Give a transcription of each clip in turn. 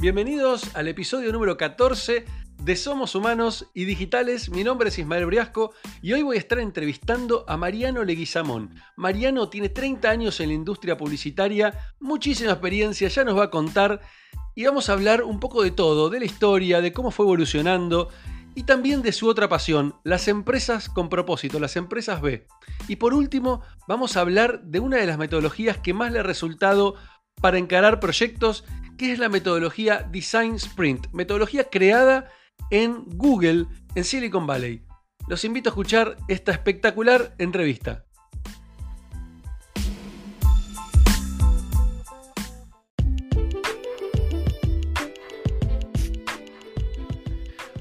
Bienvenidos al episodio número 14 de Somos Humanos y Digitales. Mi nombre es Ismael Briasco y hoy voy a estar entrevistando a Mariano Leguizamón. Mariano tiene 30 años en la industria publicitaria, muchísima experiencia, ya nos va a contar y vamos a hablar un poco de todo, de la historia, de cómo fue evolucionando y también de su otra pasión, las empresas con propósito, las empresas B. Y por último, vamos a hablar de una de las metodologías que más le ha resultado para encarar proyectos que es la metodología Design Sprint, metodología creada en Google, en Silicon Valley. Los invito a escuchar esta espectacular entrevista.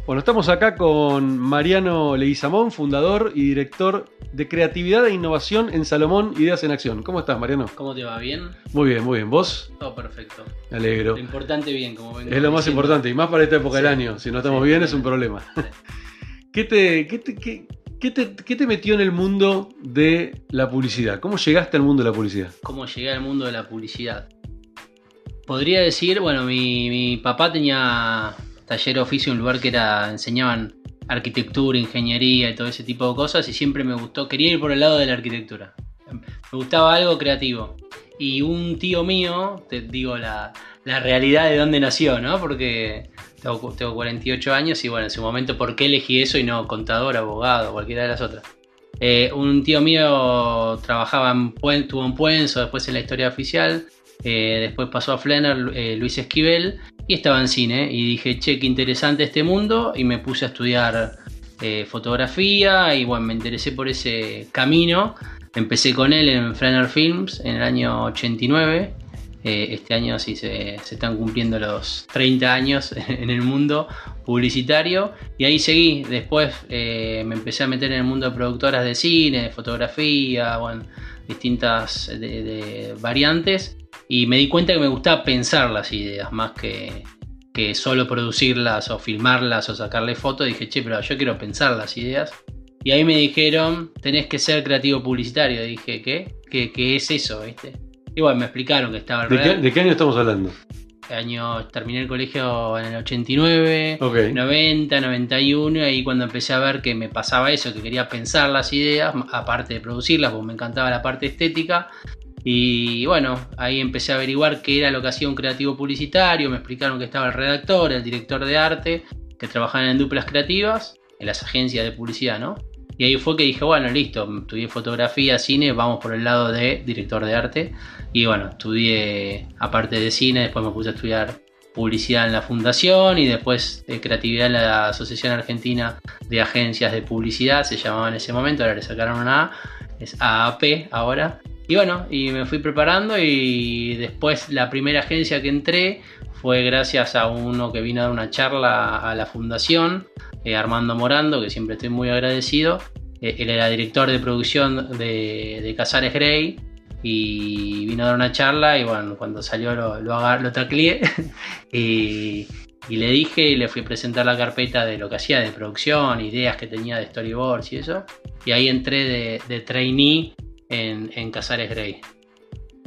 Bueno, estamos acá con Mariano Leguizamón, fundador y director de creatividad e innovación en Salomón Ideas en Acción. ¿Cómo estás, Mariano? ¿Cómo te va? ¿Bien? Muy bien, muy bien. ¿Vos? Todo perfecto. Me alegro. Lo importante bien, como vengo Es lo más diciendo. importante, y más para esta época del año. Si no estamos Sí, bien es un problema. ¿Qué te, qué, te, qué- qué te- qué te metió en el mundo de la publicidad? ¿Cómo llegaste al mundo de la publicidad? ¿Cómo llegué al mundo de la publicidad? Podría decir, bueno, mi, mi papá tenía taller oficio, un lugar que era, enseñaban arquitectura, ingeniería y todo ese tipo de cosas y siempre me gustó, quería ir por el lado de la arquitectura. Me gustaba algo creativo. Y un tío mío, te digo la, la realidad de dónde nació, ¿no? Porque tengo, tengo 48 años y bueno, en su momento, ¿por qué elegí eso y no contador, abogado, cualquiera de las otras? Eh, un tío mío trabajaba en Puen, estuvo en Puenzo, después en la historia oficial, eh, después pasó a Flenner, eh, Luis Esquivel, y estaba en cine. Y dije, che, qué interesante este mundo, y me puse a estudiar eh, fotografía, y bueno, me interesé por ese camino. Empecé con él en Flenner Films en el año 89. Eh, este año sí se, están cumpliendo los 30 años en el mundo publicitario y ahí seguí. Después eh, me empecé a meter en el mundo de productoras de cine, fotografía, distintas variantes y me di cuenta que me gustaba pensar las ideas más que, que solo producirlas o filmarlas o sacarle fotos. Dije, che, pero yo quiero pensar las ideas. Y ahí me dijeron, tenés que ser creativo publicitario. dije, ¿qué? ¿Qué, qué es eso? ¿viste? Y bueno, me explicaron que estaba el ¿De qué, de qué año estamos hablando? año terminé el colegio en el 89, Ok. 90, 91, y ahí cuando empecé a ver que me pasaba eso, que quería pensar las ideas, aparte de producirlas, porque me encantaba la parte estética. Y bueno, ahí empecé a averiguar qué era lo que hacía un creativo publicitario, me explicaron que estaba el redactor, el director de arte, que trabajaban en duplas creativas, en las agencias de publicidad, ¿no? Y ahí fue que dije, bueno, listo, estudié fotografía, cine, vamos por el lado de director de arte. Y bueno, estudié aparte de cine, después me puse a estudiar publicidad en la fundación y después de creatividad en la Asociación Argentina de Agencias de Publicidad, se llamaba en ese momento, ahora le sacaron una A, es AAP ahora. Y bueno, y me fui preparando y después la primera agencia que entré fue gracias a uno que vino a dar una charla a la fundación, eh, Armando Morando, que siempre estoy muy agradecido. Eh, él era director de producción de, de Casares Grey y vino a dar una charla y bueno, cuando salió lo, lo, lo y, le dije y le fui a presentar la carpeta de lo que hacía de producción, ideas que tenía de storyboards y eso. Y ahí entré de trainee en, en Casares Grey.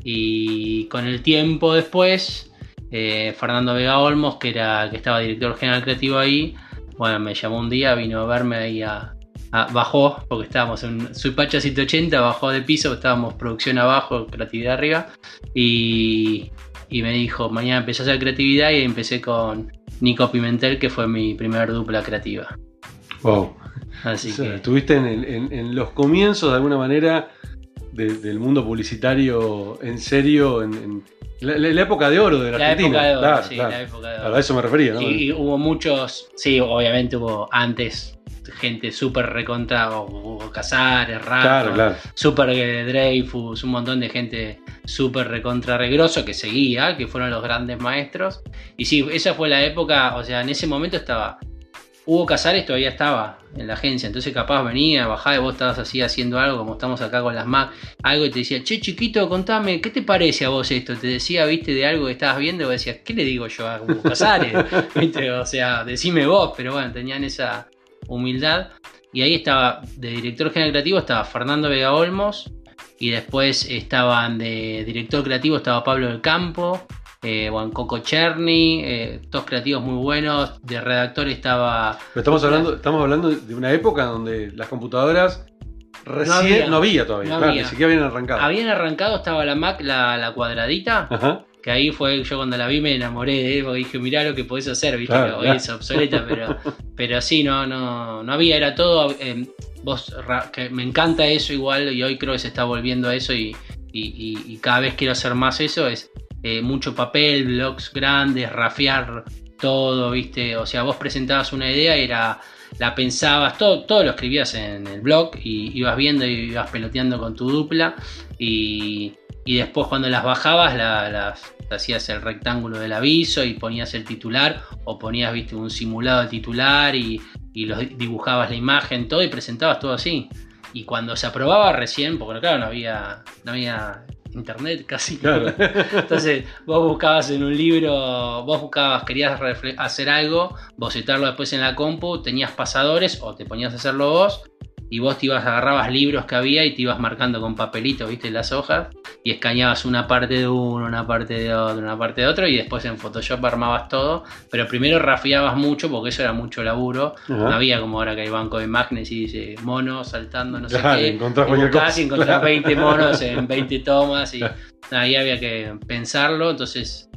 Y con el tiempo después, eh, Fernando Vega Olmos, que era que estaba director general creativo ahí, bueno, me llamó un día, vino a verme ahí a, a- bajó, porque estábamos en Suipacha 180, bajó de piso, estábamos producción abajo, creatividad arriba, y, y me dijo, mañana empecé a hacer creatividad y empecé con Nico Pimentel, que fue mi primer dupla creativa. Wow. Así O sea, que... estuviste en, el- en- en los comienzos de alguna manera de- del mundo publicitario en serio, en, en la, época de oro de la, La Argentina. época de oro, Claro, sí, claro. la época de oro. Claro, a eso me refería, ¿no? Y, y hubo muchos, sí, obviamente hubo antes gente súper recontra, o, o Casares, Rafa, claro, eh, Dreyfus, un montón de gente súper recontra regroso que seguía, que fueron los grandes maestros. Y sí, esa fue la época, o sea, en ese momento estaba. Hugo Casares todavía estaba en la agencia, entonces capaz venía, bajaba y vos estabas así haciendo algo, como estamos acá con las Mac, algo y te decía, che chiquito, contame, ¿qué te parece a vos esto? Te decía, viste, de algo que estabas viendo y vos decías, ¿qué le digo yo a Hugo Casares? ¿Viste? O sea, decime vos, pero bueno, tenían esa humildad. Y ahí estaba, de director general creativo estaba Fernando Vega Olmos, y después estaban de director creativo estaba Pablo del Campo, eh, Juan Coco Cherny, eh, todos creativos muy buenos. De redactor estaba. Pero estamos hablando, estamos hablando de una época donde las computadoras recién no había, todavía, no claro, había. ni siquiera habían arrancado. Habían arrancado, estaba la Mac, la, la cuadradita. Ajá. Que ahí fue yo cuando la vi me enamoré de él, porque dije, mirá lo que podés hacer, viste, Claro, hoy claro. es obsoleta, pero, pero sí, no, no, no había, era todo. eh, vos, que me encanta eso igual, y hoy creo que se está volviendo a eso, y, y- y- y cada vez quiero hacer más eso, es eh, mucho papel, blogs grandes, rafiar todo, viste, o sea, vos presentabas una idea y era. La pensabas, todo, todo lo escribías en el blog y ibas viendo y ibas peloteando con tu dupla y, y después cuando las bajabas la- las hacías el rectángulo del aviso y ponías el titular o ponías viste un simulado de titular y, y los dibujabas la imagen todo y presentabas todo así y cuando se aprobaba recién porque claro no había no había internet casi Claro. entonces vos buscabas en un libro vos buscabas querías hacer algo bocetarlo después en la compu tenías pasadores o te ponías a hacerlo vos y vos te ibas, agarrabas libros que había y te ibas marcando con papelito, viste, las hojas, y escaneabas una parte de uno, una parte de otro, una parte de otro, y después en Photoshop armabas todo, pero primero rafiabas mucho porque eso era mucho laburo, no había como ahora que hay banco de imágenes y dice mono saltando, no sé qué, encontrás y cualquier buscás cosa. y encontrás Claro. 20 monos en 20 tomas, y ahí había que pensarlo, entonces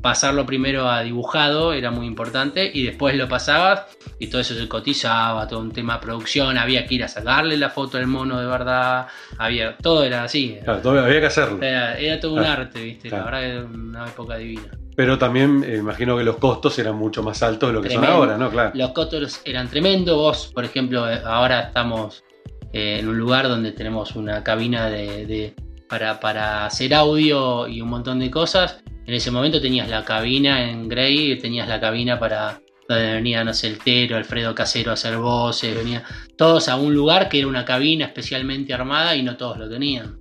pasarlo primero a dibujado era muy importante y después lo pasabas y todo eso se cotizaba, todo un tema de producción, había que ir a sacarle la foto al mono de verdad, había todo era así. Claro, había que hacerlo. Era, era todo un arte, ¿viste? claro. La verdad que era una época divina. Pero también eh, imagino que los costos eran mucho más altos de lo que son ahora, ¿no? Claro. Los costos eran tremendos. Vos, por ejemplo, eh, ahora estamos eh, en un lugar donde tenemos una cabina de, de- para, para hacer audio y un montón de cosas. En ese momento tenías la cabina en Grey, tenías la cabina para donde venía, no sé, el Tero, Alfredo Casero a hacer voces, venía todos a un lugar que era una cabina especialmente armada y no todos lo tenían.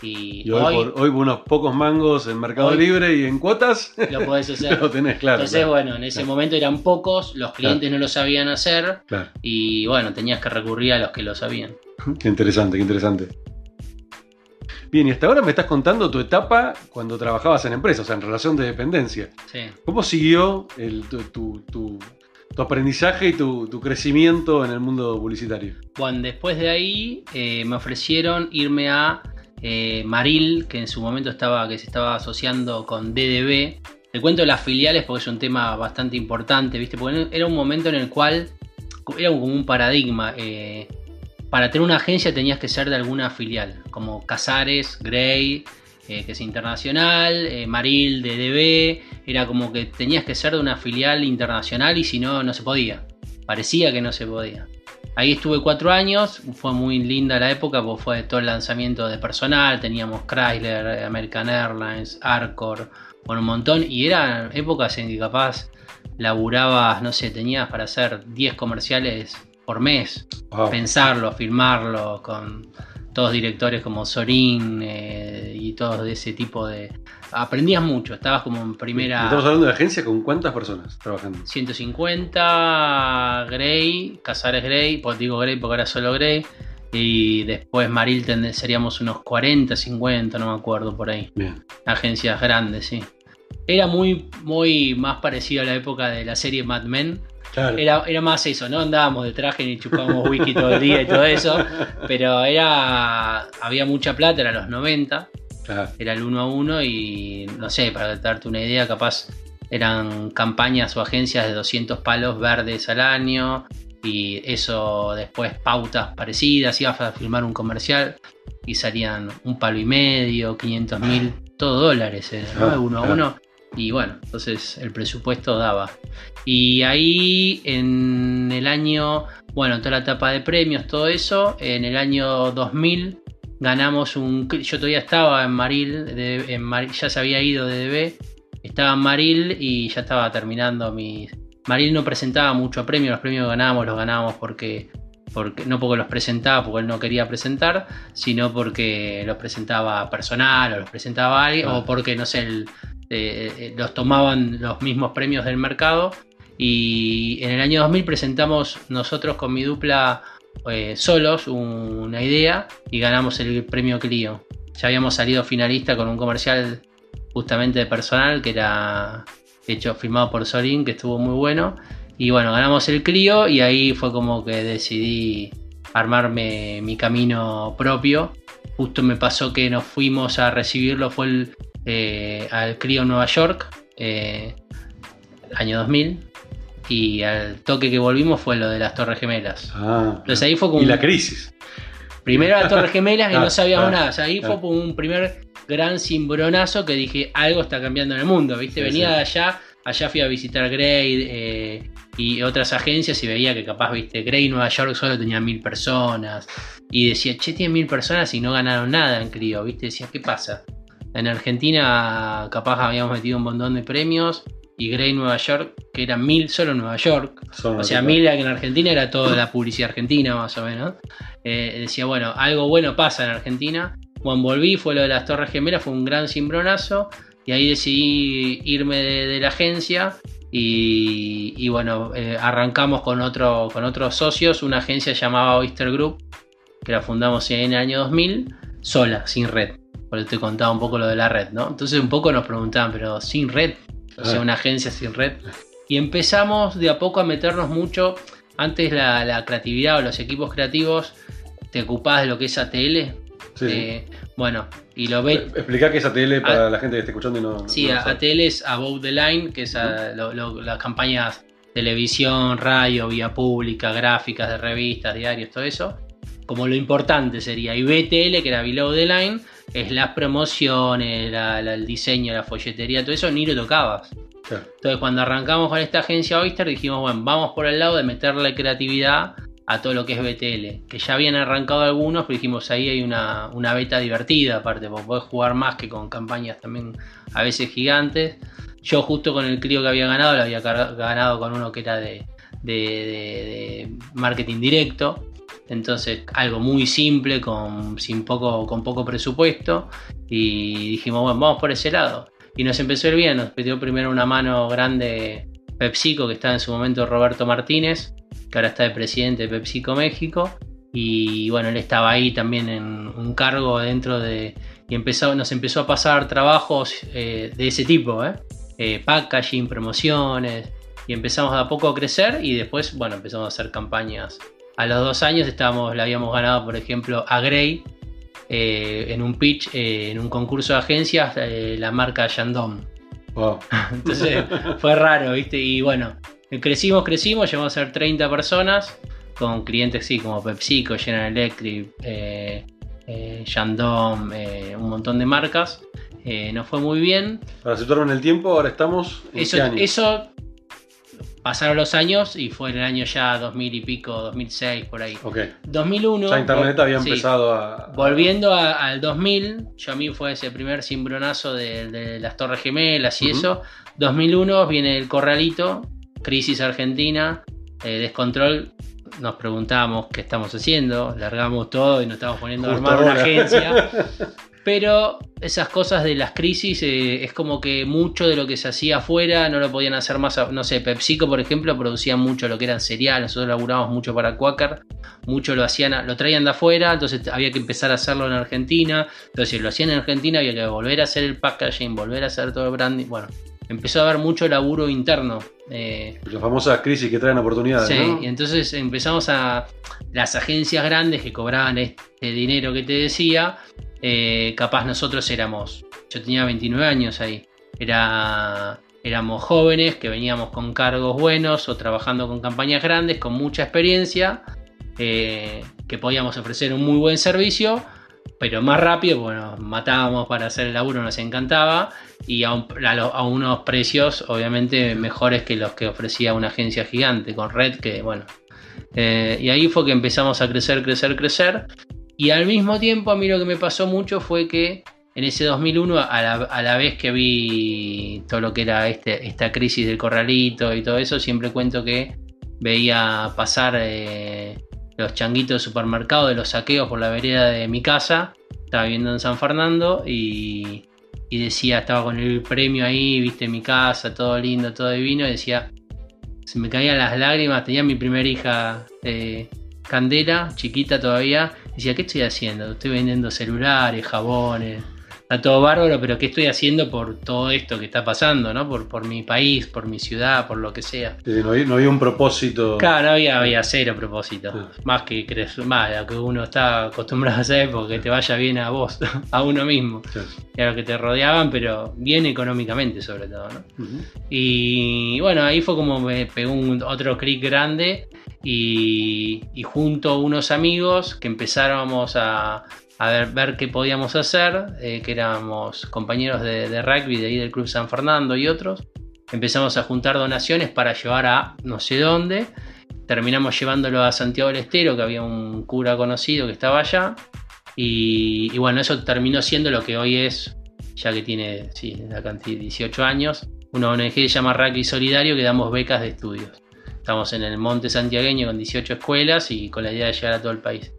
Y, Y hoy, por, hoy por unos pocos mangos en Mercado Hoy- Libre y en cuotas, lo podés hacer. lo tenés, claro. Entonces, claro, bueno, en ese Claro. momento eran pocos, los clientes no lo sabían hacer y bueno, tenías que recurrir a los que lo sabían. Qué interesante, qué interesante. Bien, y hasta ahora me estás contando tu etapa cuando trabajabas en empresa, o sea, en relación de dependencia. Sí. ¿Cómo siguió el- tu, tu- tu- tu aprendizaje y tu, tu crecimiento en el mundo publicitario? Bueno, después de ahí eh, me ofrecieron irme a eh, Maril, que en su momento estaba, que se estaba asociando con DDB. Te cuento las filiales porque es un tema bastante importante, ¿viste? Porque era un momento en el cual era como un paradigma. eh, para tener una agencia tenías que ser de alguna filial, como Casares, Grey, eh, que es internacional, eh, Maril, DDB, era como que tenías que ser de una filial internacional y si no, no se podía. Parecía que no se podía. Ahí estuve cuatro años, fue muy linda la época porque fue todo el lanzamiento de personal, teníamos Chrysler, American Airlines, Arcor, con un montón, y eran épocas en que capaz laburabas, no sé, tenías para hacer 10 comerciales por mes, Wow. pensarlo, filmarlo, con todos directores como Sorín eh, y todos de ese tipo de... Aprendías mucho, estabas como en primera... Estamos hablando de agencia con cuántas personas trabajando. 150 Grey, Casares Grey, pues digo Grey porque era solo Grey. Y después Maril seríamos unos 40, 50, no me acuerdo por ahí. Bien. Agencias grandes, sí. Era muy, muy más parecido a la época de la serie Mad Men. Claro. Era, era más eso, no andábamos de traje ni chupábamos whisky todo el día y todo eso. Pero era. Había mucha plata, era los 90 Claro. era el uno a uno y no sé, para darte una idea, capaz eran campañas o agencias de 200 palos verdes al año y eso después pautas parecidas, ibas a filmar un comercial y salían un palo y medio, 500 mil, todo dólares, eh, ¿no? Ah, uno a uno. Y bueno, entonces el presupuesto daba. Y ahí en el año, bueno, toda la etapa de premios, todo eso, en el año 2000 ganamos un... Yo todavía estaba en Maril, de- en Maril- ya se había ido de DB, estaba en Maril y ya estaba terminando mi... Maril no presentaba mucho premio, los premios que ganábamos los ganábamos porque, porque no porque los presentaba, porque él no quería presentar, sino porque los presentaba personal o los presentaba alguien, Ah. o porque, no sé, el- eh, los tomaban los mismos premios del mercado. Y en el año 2000 presentamos nosotros con mi dupla eh, solos una idea y ganamos el premio Clio. Ya habíamos salido finalista con un comercial justamente de personal, que era hecho, filmado por Solín, que estuvo muy bueno. Y bueno, ganamos el Clio y ahí fue como que decidí armarme mi camino propio. Justo me pasó que nos fuimos a recibirlo, fue el, eh, al Clio Nueva York, eh, año 2000. Y al toque que volvimos fue lo de las Torres Gemelas. Ah, Entonces ahí fue como y la crisis. Primero las Torres Gemelas y Ah, no sabíamos ah, nada. O sea, ahí ah. fue como un primer gran cimbronazo que dije, algo está cambiando en el mundo, ¿viste? Sí, Venía sí. de allá, allá fui a visitar Grey eh, y otras agencias y veía que capaz, ¿viste? Grey Nueva York solo tenía mil personas. Y decía, che, tiene mil personas y no ganaron nada en Clio, ¿viste? Decía, ¿qué pasa? En Argentina capaz habíamos metido un montón de premios y Grey Nueva York, que eran mil solo en Nueva York, Son o sea, mil en Argentina era toda la publicidad argentina, más o menos. Eh, decía, bueno, algo bueno pasa en Argentina. Cuando volví, fue lo de las Torres Gemelas, fue un gran cimbronazo. Y ahí decidí irme de, de la agencia. Y, y bueno, eh, arrancamos con, otro, con otros socios, una agencia llamada Oyster Group, que la fundamos en el año 2000, sola, sin red. Eso te contaba un poco lo de la red, ¿no? Entonces un poco nos preguntaban, pero sin red, o sea, Ah. una agencia sin red. Y empezamos de a poco a meternos mucho. Antes la, la creatividad o los equipos creativos te ocupabas de lo que es ATL. Sí, sí. eh, bueno, y lo ves. Explica qué es ATL para la gente que esté escuchando y no. Sí, no. ATL es Above the Line, que es a- lo- lo- las campañas televisión, radio, vía pública, gráficas de revistas, diarios, todo eso. Como lo importante sería. Y BTL, que era Below the Line, es las promociones, la- la- el diseño, la folletería, todo eso, ni lo tocabas. Entonces, cuando arrancamos con esta agencia Oyster, dijimos, bueno, vamos por el lado de meterle creatividad a todo lo que es BTL. Que ya habían arrancado algunos, pero dijimos, ahí hay una, una beta divertida, aparte, porque podés jugar más que con campañas también a veces gigantes. Yo, justo con el crío que había ganado, lo había ganado con uno que era de, de- de- de marketing directo. Entonces, algo muy simple, con, sin poco, con poco presupuesto. Y dijimos, bueno, vamos por ese lado. Y nos empezó ir bien, nos pidió primero una mano grande PepsiCo, que estaba en su momento Roberto Martínez, que ahora está de presidente de PepsiCo México. Y bueno, él estaba ahí también en un cargo dentro de... Y empezó, nos empezó a pasar trabajos eh, de ese tipo, ¿eh? Eh, packaging, promociones. Y empezamos a poco a crecer y después, bueno, empezamos a hacer campañas. A los dos años estábamos, le habíamos ganado, por ejemplo, a Grey eh, en un pitch, eh, en un concurso de agencias, eh, la marca Shandong. Wow. Entonces fue raro, ¿viste? Y bueno, crecimos, crecimos, llegamos a ser 30 personas con clientes, sí, como PepsiCo, General Electric, Shandong, un montón de marcas. Nos fue muy bien. Para en el tiempo, ahora estamos. ¿En Eso, qué año? eso pasaron los años y fue en el año ya 2000 y pico, 2006, por ahí. Ok. 2001. Ya Internet había sí. empezado a. Volviendo a- al 2000, yo a mí fue ese primer cimbronazo de, de las Torres Gemelas y Ujú. eso. 2001 viene el corralito, crisis argentina, eh, descontrol. Nos preguntábamos qué estamos haciendo, largamos todo y nos estamos poniendo a armar una agencia. Pero esas cosas de las crisis eh, es como que mucho de lo que se hacía afuera no lo podían hacer más. a- No sé, PepsiCo, por ejemplo, producía mucho lo que eran cereal. Nosotros laburábamos mucho para Quaker. Mucho lo hacían, a- lo traían de afuera, entonces había que empezar a hacerlo en Argentina. Entonces, si lo hacían en Argentina, había que volver a hacer el packaging, volver a hacer todo el branding. Bueno, empezó a haber mucho laburo interno. eh, Las famosas crisis que traen oportunidades. Sí, ¿no? y entonces empezamos a. Las agencias grandes que cobraban este dinero que te decía, eh, capaz nosotros éramos. Yo tenía 29 años ahí. Era, éramos jóvenes que veníamos con cargos buenos o trabajando con campañas grandes, con mucha experiencia, eh, que podíamos ofrecer un muy buen servicio, pero más rápido, bueno, matábamos para hacer el laburo, nos encantaba, y a, unos precios obviamente mejores que los que ofrecía una agencia gigante con red, que bueno. Eh, y ahí fue que empezamos a crecer, crecer, crecer. Y al mismo tiempo a mí lo que me pasó mucho fue que en ese 2001, a la, a la vez que vi todo lo que era este, esta crisis del corralito y todo eso, siempre cuento que veía pasar eh, los changuitos de supermercado de los saqueos por la vereda de mi casa. Estaba viviendo en San Fernando y, y decía, estaba con el premio ahí, viste mi casa, todo lindo, todo divino, y decía, se me caían las lágrimas, tenía mi primera hija eh, Candela, chiquita todavía, decía, ¿qué estoy haciendo? Estoy vendiendo celulares, jabones, está todo bárbaro, pero ¿qué estoy haciendo por todo esto que está pasando, ¿no? Por, por mi país, por mi ciudad, por lo que sea. no, había, un propósito. Claro, no había, había cero propósito. Más que más lo que uno está acostumbrado a hacer, porque te vaya bien a vos, a uno mismo. Y a los que te rodeaban, pero bien económicamente sobre todo, ¿no? Y bueno, ahí fue como me pegó un, otro clic grande y, y junto a unos amigos que empezábamos a a ver, ver qué podíamos hacer, eh, que éramos compañeros de, rugby de ahí del Club San Fernando y otros. Empezamos a juntar donaciones para llevar a no sé dónde. Terminamos llevándolo a Santiago del Estero, que había un cura conocido que estaba allá. Y, bueno, eso terminó siendo lo que hoy es, ya que tiene la cantidad de 18 años, una ONG que se llama Rugby Solidario que damos becas de estudios. Estamos en el Monte Santiagueño con 18 escuelas y con la idea de llegar a todo el país.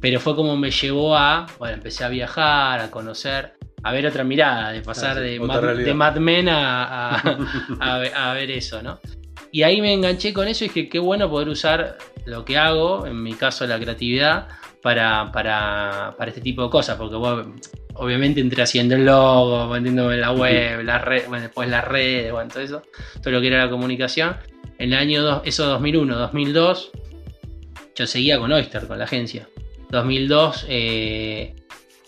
Pero fue como me llevó a, bueno, empecé a viajar, a conocer, a ver otra mirada, de pasar ah, de, Mad, Men a, a, ver eso, ¿no? Y ahí me enganché con eso y dije, qué bueno poder usar lo que hago, en mi caso la creatividad, para, para, para este tipo de cosas, porque obviamente entré haciendo el logo, vendiéndome la web, la red, bueno, después las redes, bueno, todo eso, todo lo que era la comunicación. En el año eso 2001, 2002, yo seguía con Oyster, con la agencia. 2002 eh,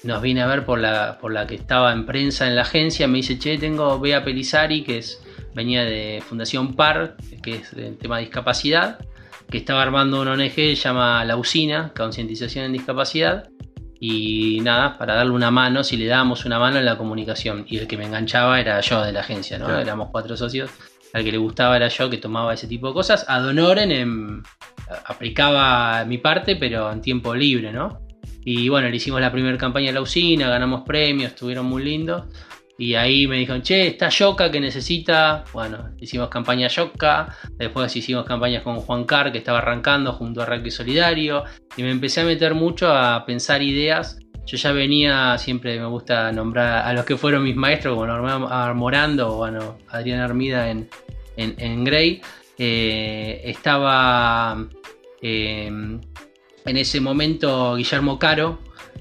nos vine a ver por la, por la que estaba en prensa en la agencia. Me dice, che, tengo Bea Pelizari, que es, venía de Fundación PAR, que es el tema de discapacidad, que estaba armando una ONG que se llama La Usina, Concientización en Discapacidad. Y nada, para darle una mano, si le dábamos una mano en la comunicación. Y el que me enganchaba era yo de la agencia, ¿no? Éramos cuatro socios. Al que le gustaba era yo, que tomaba ese tipo de cosas. Ad honorem en, aplicaba mi parte, pero en tiempo libre, ¿no? Y bueno, le hicimos la primera campaña en la usina, ganamos premios, estuvieron muy lindos. Y ahí me dijeron, che, está Yoka que necesita. Bueno, hicimos campaña Yoka. Después hicimos campañas con Juan Carr, que estaba arrancando junto a Rugby Solidario. Y me empecé a meter mucho a pensar ideas. Yo ya venía, siempre me gusta nombrar a los que fueron mis maestros, como Norman Morando o bueno, Adrián Armida en, en, en Grey. Eh, estaba eh, en ese momento Guillermo Caro,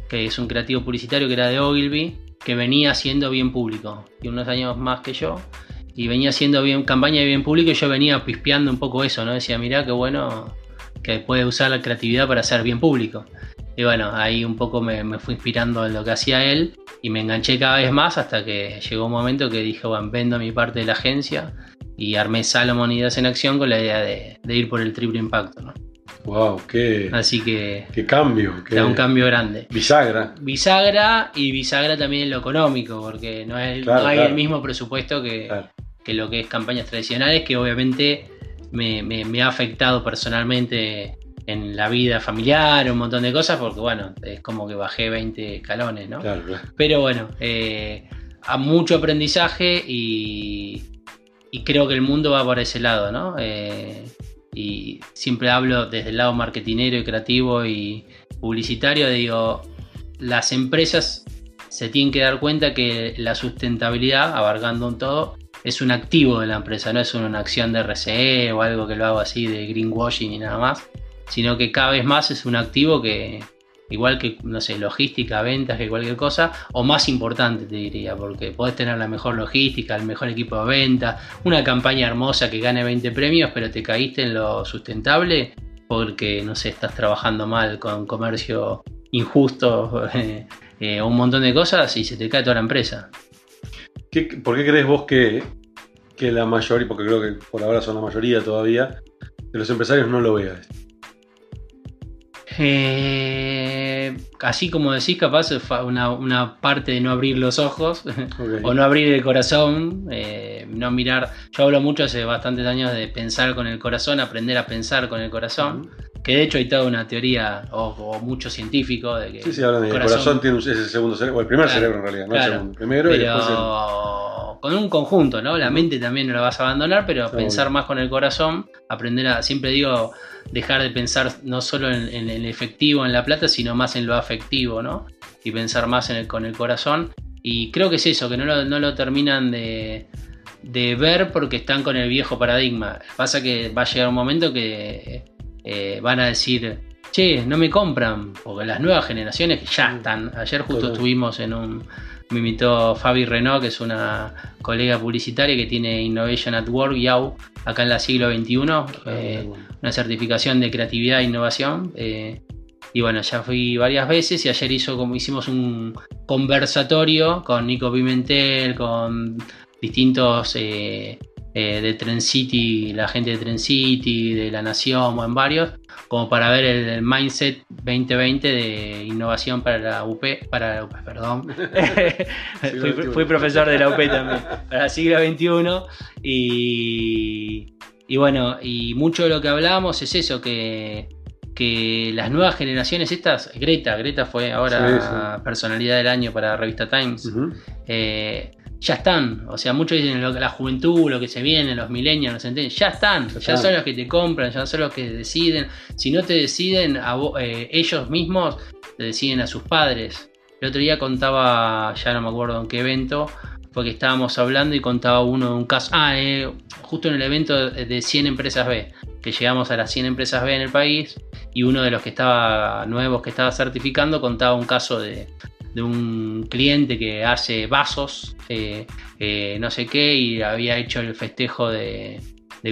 que es un creativo publicitario que era de Ogilvy, que venía haciendo bien público, y unos años más que yo, y venía haciendo bien campaña de bien público y yo venía pispeando un poco eso, ¿no? Decía, mirá qué bueno que puede usar la creatividad para hacer bien público. Y bueno, ahí un poco me, me fui inspirando en lo que hacía él y me enganché cada vez más hasta que llegó un momento que dije, bueno, vendo mi parte de la agencia y armé Salomon Ideas en Acción con la idea de, ir por el triple impacto. ¿no? Wow, qué, Así que, qué cambio. Qué, un cambio grande. Bisagra. Bisagra y bisagra también en lo económico, porque no, hay el mismo presupuesto que, que, lo que es campañas tradicionales, que obviamente me, me, ha afectado personalmente en la vida familiar, un montón de cosas, porque bueno, es como que bajé 20 escalones, ¿no? Claro, Pero bueno, eh, a mucho aprendizaje y, y creo que el mundo va por ese lado, ¿no? Eh, y siempre hablo desde el lado marketinero y creativo y publicitario, digo, las empresas se tienen que dar cuenta que la sustentabilidad, abarcando un todo, es un activo de la empresa, no es una acción de RCE o algo que lo hago así de greenwashing y nada más, sino que cada vez más es un activo que, igual que, no sé, logística, ventas, que cualquier cosa, o más importante te diría, porque podés tener la mejor logística, el mejor equipo de venta, una campaña hermosa que gane 20 premios, pero te caíste en lo sustentable porque, no sé, estás trabajando mal con comercio injusto eh, eh, un montón de cosas y se te cae toda la empresa. ¿Por qué crees vos que, que la mayoría, porque creo que por ahora son la mayoría todavía, de los empresarios no lo vean? Eh, así como decís, capaz una, una parte de no abrir los ojos o no abrir el corazón, eh, no mirar. Yo hablo mucho hace bastantes años de pensar con el corazón, aprender a pensar con el corazón. Que de hecho hay toda una teoría, o, mucho científico, de que. Sí, sí, hablan de el corazón tiene ese segundo cerebro, o el primer cerebro en realidad, no el segundo. Primero y después Con un conjunto, ¿no? La mente también no la vas a abandonar, pero pensar más con el corazón, aprender a. Siempre digo dejar de pensar no solo en, el efectivo, en la plata, sino más en lo afectivo, ¿no? Y pensar más en el, con el corazón. Y creo que es eso, que no lo, terminan de, ver porque están con el viejo paradigma. Pasa que va a llegar un momento que eh, van a decir, che, no me compran, porque las nuevas generaciones ya están. Ayer justo estuvimos en un, me invitó Fabi Renault, que es una colega publicitaria que tiene Innovation at Work, acá en la siglo XXI, eh, una certificación de creatividad e innovación. Eh, y bueno, ya fui varias veces y ayer hizo como hicimos un conversatorio con Nico Pimentel, con distintos eh, eh, de Trend City, la gente de Trend City, de La Nación o en varios, como para ver el, mindset 2020 de innovación para la UP, para la UP, perdón. fui, profesor de la UP también, para el siglo XXI. Y, y bueno, y mucho de lo que hablábamos es eso, que que las nuevas generaciones estas, Greta, Greta fue ahora personalidad del año para la revista Times, eh, ya están, o sea, muchos dicen lo, la juventud, lo que se viene, los millennials, los centennials, ya están, ya, son los que te compran, ya son los que deciden, si no te deciden, eh, ellos mismos te deciden a sus padres. El otro día contaba, ya no me acuerdo en qué evento, fue que estábamos hablando y contaba uno de un caso, ah, eh, justo en el evento de 100 empresas B, que llegamos a las 100 empresas B en el país y uno de los que estaba nuevos que estaba certificando contaba un caso de, un cliente que hace vasos, eh, eh, no sé qué, y había hecho el festejo de,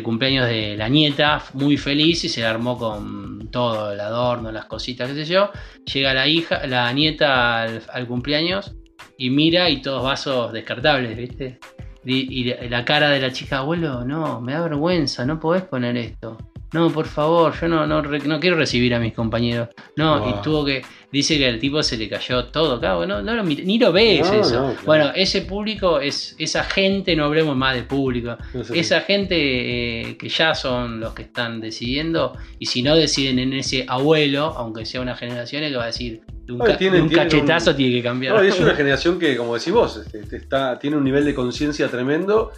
cumpleaños de la nieta, muy feliz y se armó con todo el adorno, las cositas, qué sé yo. Llega la hija, la nieta al, cumpleaños y mira y todos vasos descartables, ¿viste? Y, la cara de la chica, abuelo, no, me da vergüenza, no podés poner esto. No, por favor, yo no, no, no quiero recibir a mis compañeros. No, y tuvo que. Dice que al tipo se le cayó todo, claro, no, no ni lo ves eso. Bueno, ese público es esa gente, no hablemos más de público, esa gente eh, que ya son los que están decidiendo, y si no deciden en ese abuelo, aunque sea una generación, que va a decir, un, cachetazo tiene que cambiar. es una generación que, como decís vos, este, este, está, tiene un nivel de conciencia tremendo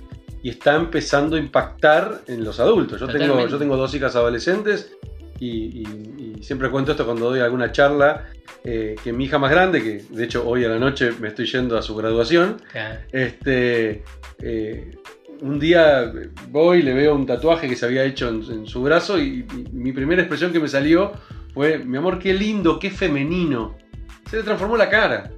y está empezando a impactar en los adultos. Yo, tengo, yo tengo dos hijas adolescentes y, siempre cuento esto cuando doy alguna charla, eh, que mi hija más grande, que de hecho hoy a la noche me estoy yendo a su graduación, este, eh, un día voy y le veo un tatuaje que se había hecho en su brazo y, mi primera expresión que me salió fue, mi amor, qué lindo, qué femenino. Se le transformó la cara.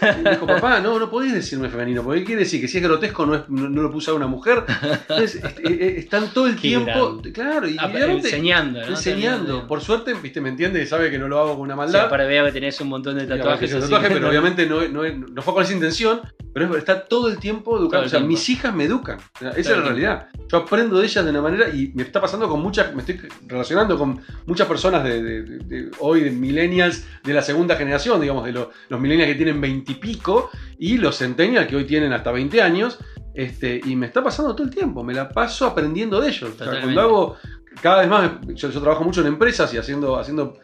Y dijo, papá, no, no podés decirme femenino, porque quiere decir que si es grotesco no, es, no, lo puso a una mujer. Entonces, eh, eh, están todo el tiempo, claro, y, ah, enseñando, Enseñando. Por suerte, viste, me entiende sabe que no lo hago con una maldad. para ver que tenés un montón de tatuajes. pero obviamente no, no, fue con esa intención, pero está todo el tiempo educando. o sea, mis hijas me educan. esa es la realidad. Yo aprendo de ellas de una manera y me está pasando con muchas, me estoy relacionando con muchas personas de, hoy, de millennials de la segunda generación, digamos, de los millennials que tienen 20 y pico, y los centennials que hoy tienen hasta 20 años, este, y me está pasando todo el tiempo, me la paso aprendiendo de ellos. cuando hago, cada vez más, yo, trabajo mucho en empresas y haciendo, haciendo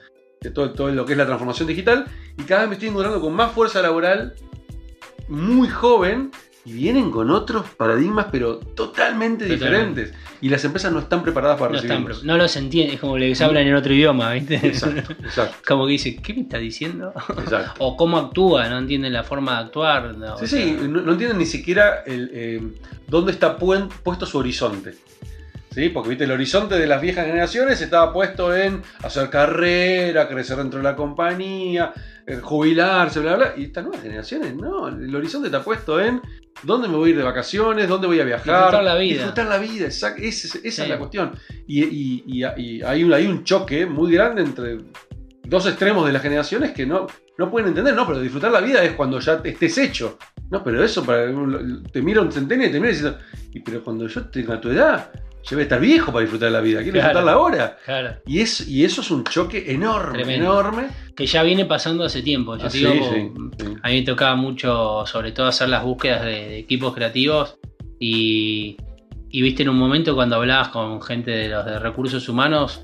todo, todo lo que es la transformación digital, y cada vez me estoy encontrando con más fuerza laboral, muy joven, y vienen con otros paradigmas, pero totalmente, diferentes. Y las empresas no están preparadas para no recibirlos. no los entienden, es como les hablan en otro idioma, ¿viste? Exacto, exacto. como que dice, ¿qué me está diciendo? Exacto. o cómo actúa, no entienden la forma de actuar. sí, sí, no, entienden ni siquiera el, eh, dónde está puesto su horizonte. ¿Sí? Porque viste, el horizonte de las viejas generaciones estaba puesto en hacer carrera, crecer dentro de la compañía, eh, jubilarse, bla, bla. Y estas nuevas generaciones, no, el horizonte está puesto en dónde me voy a ir de vacaciones, dónde voy a viajar. Disfrutar la vida. Disfrutar la vida, esa, es la cuestión. Y, hay, un, hay, un, choque muy grande entre dos extremos de las generaciones que no, no pueden entender, no, pero disfrutar la vida es cuando ya estés hecho. No, pero eso, para, te mira un centenio y te mira diciendo, y, pero cuando yo tenga tu edad, yo voy a estar viejo para disfrutar la vida, quiero disfrutarla ahora. Claro. Y, es, y eso es un choque enorme, enorme. Que ya viene pasando hace tiempo. Yo ah, digo, A mí me tocaba mucho, sobre todo, hacer las búsquedas de, equipos creativos. Y, y, viste en un momento cuando hablabas con gente de los de recursos humanos,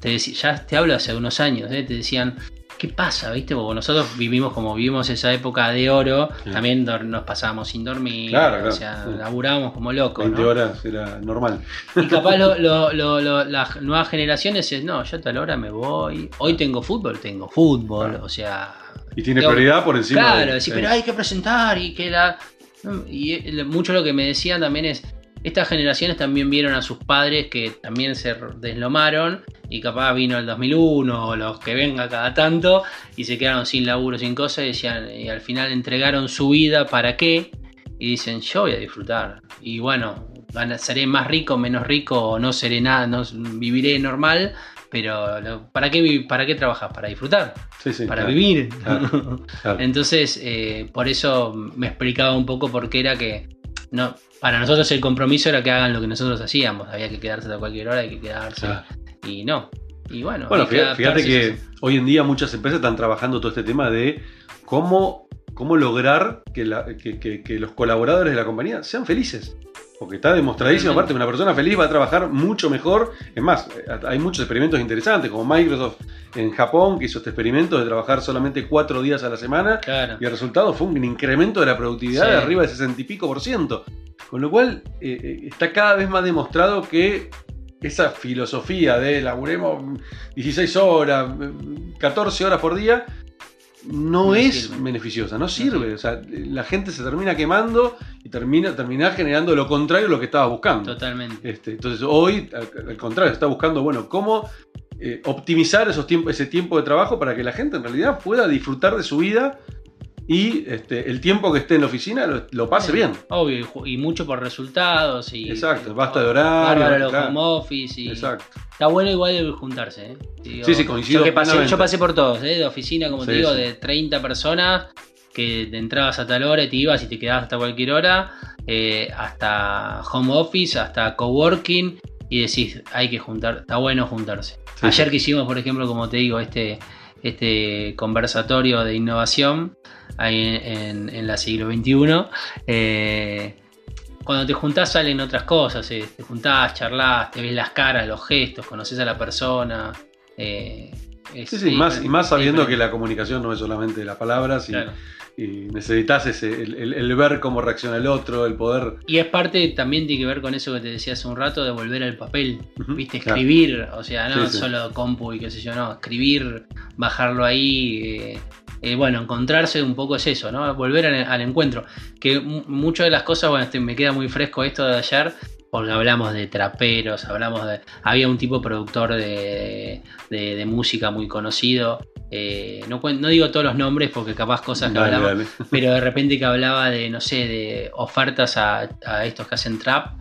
te ya te hablo hace unos años, ¿eh? te decían, ¿qué pasa? ¿Viste? Porque nosotros vivimos como vivimos esa época de oro, también nos pasábamos sin dormir, o sea, laburábamos como locos. 20 horas era normal. Y capaz las nuevas generaciones es, no, yo a tal hora me voy, hoy tengo fútbol, tengo fútbol, o sea... Y tiene prioridad por encima Claro, sí, pero hay que presentar y que la... Y mucho lo que me decían también es, estas generaciones también vieron a sus padres que también se deslomaron y capaz vino el 2001 o los que venga cada tanto y se quedaron sin laburo, sin cosas y, decían, y al final entregaron su vida para qué y dicen yo voy a disfrutar y bueno, seré más rico, menos rico o no seré nada, no viviré normal, pero ¿para qué, para qué trabajas? Para disfrutar, para vivir. Entonces, eh, por eso me explicaba un poco por qué era que no, para nosotros el compromiso era que hagan lo que nosotros hacíamos, había que quedarse a cualquier hora, hay que quedarse. Y no. Y bueno, bueno fíjate, que hoy en día muchas empresas están trabajando todo este tema de cómo, cómo lograr que, que los colaboradores de la compañía sean felices. Porque está demostradísimo, aparte, una persona feliz va a trabajar mucho mejor. Es más, hay muchos experimentos interesantes, como Microsoft en Japón, que hizo este experimento de trabajar solamente cuatro días a la semana. Y el resultado fue un incremento de la productividad de arriba de 60 y pico por ciento. Con lo cual, eh, eh, está cada vez más demostrado que esa filosofía de laburemos 16 horas, 14 horas por día, no, es beneficiosa, no sirve. O sea, la gente se termina quemando y termina, termina generando lo contrario a lo que estaba buscando. Totalmente. Este, entonces hoy, al, contrario, está buscando, bueno, cómo eh, optimizar esos ese tiempo de trabajo para que la gente en realidad pueda disfrutar de su vida y este, el tiempo que esté en la oficina lo, pase bien. Obvio, y mucho por resultados. Y, Exacto, basta de horario. home office. Y, Exacto. Está bueno igual juntarse. ¿eh? sí, sí, coincido. Yo, pasé, yo pasé por todos, ¿eh? de oficina, como te digo, de 30 personas que te entrabas a tal hora y te ibas y te quedabas hasta cualquier hora, eh, hasta home office, hasta coworking, y decís, hay que juntar, está bueno juntarse. Ayer que hicimos, por ejemplo, como te digo, este, este conversatorio de innovación ahí en, la siglo XXI, eh, cuando te juntás salen otras cosas, eh, te juntás, charlas, te ves las caras, los gestos, conoces a la persona. Eh, sí, sí, más, y más sabiendo que la comunicación no es solamente las palabras y, necesitas ese, el, ver cómo reacciona el otro, el poder. Y es parte también tiene que ver con eso que te decía hace un rato de volver al papel, viste, escribir, o sea, no solo compu y qué sé yo, no, escribir, bajarlo ahí. Eh, bueno, encontrarse un poco es eso, ¿no? Volver al, encuentro. Que muchas de las cosas, bueno, este, me queda muy fresco esto de ayer, porque hablamos de traperos, hablamos de... Había un tipo productor de, música muy conocido. Eh, no, no, digo todos los nombres porque capaz cosas que hablaba, pero de repente que hablaba de, no sé, de ofertas a, estos que hacen trap.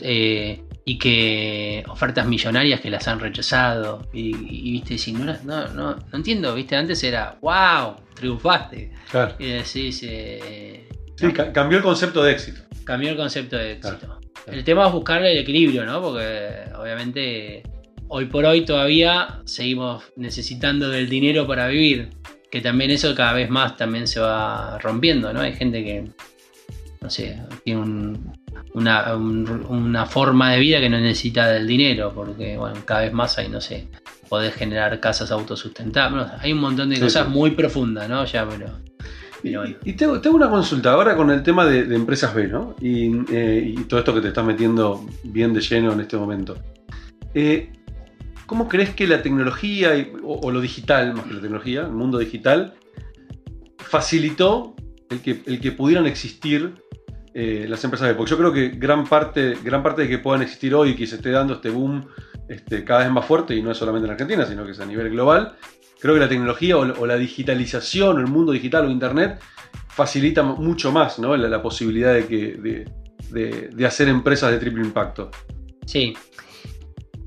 Eh, y que ofertas millonarias que las han rechazado. Y, viste, si no, no, no, entiendo, viste, antes era, wow, triunfaste. Claro. Y decís, eh, sí, cambió el concepto de éxito. Cambió el concepto de éxito. El tema es buscarle el equilibrio, ¿no? Porque obviamente hoy por hoy todavía seguimos necesitando del dinero para vivir. Que también eso cada vez más también se va rompiendo, ¿no? Hay gente que, no sé, tiene un, una, una, forma de vida que no necesita del dinero, porque bueno, cada vez más hay, no sé, podés generar casas autosustentables, hay un montón de cosas muy profundas, ¿no? Ya, pero... y, tengo, una consulta ahora con el tema de, empresas B, ¿no? Eh, y, todo esto que te estás metiendo bien de lleno en este momento. Eh, ¿Cómo crees que la tecnología o, lo digital, más que la tecnología, el mundo digital, facilitó el que, el que pudieran existir eh, las empresas de Porque yo creo que gran parte, gran parte de que puedan existir hoy y que se esté dando este boom este, cada vez más fuerte, y no es solamente en Argentina, sino que es a nivel global, creo que la tecnología o, la digitalización o el mundo digital o Internet facilita mucho más ¿no? la, posibilidad de, que, de, hacer empresas de triple impacto. Sí.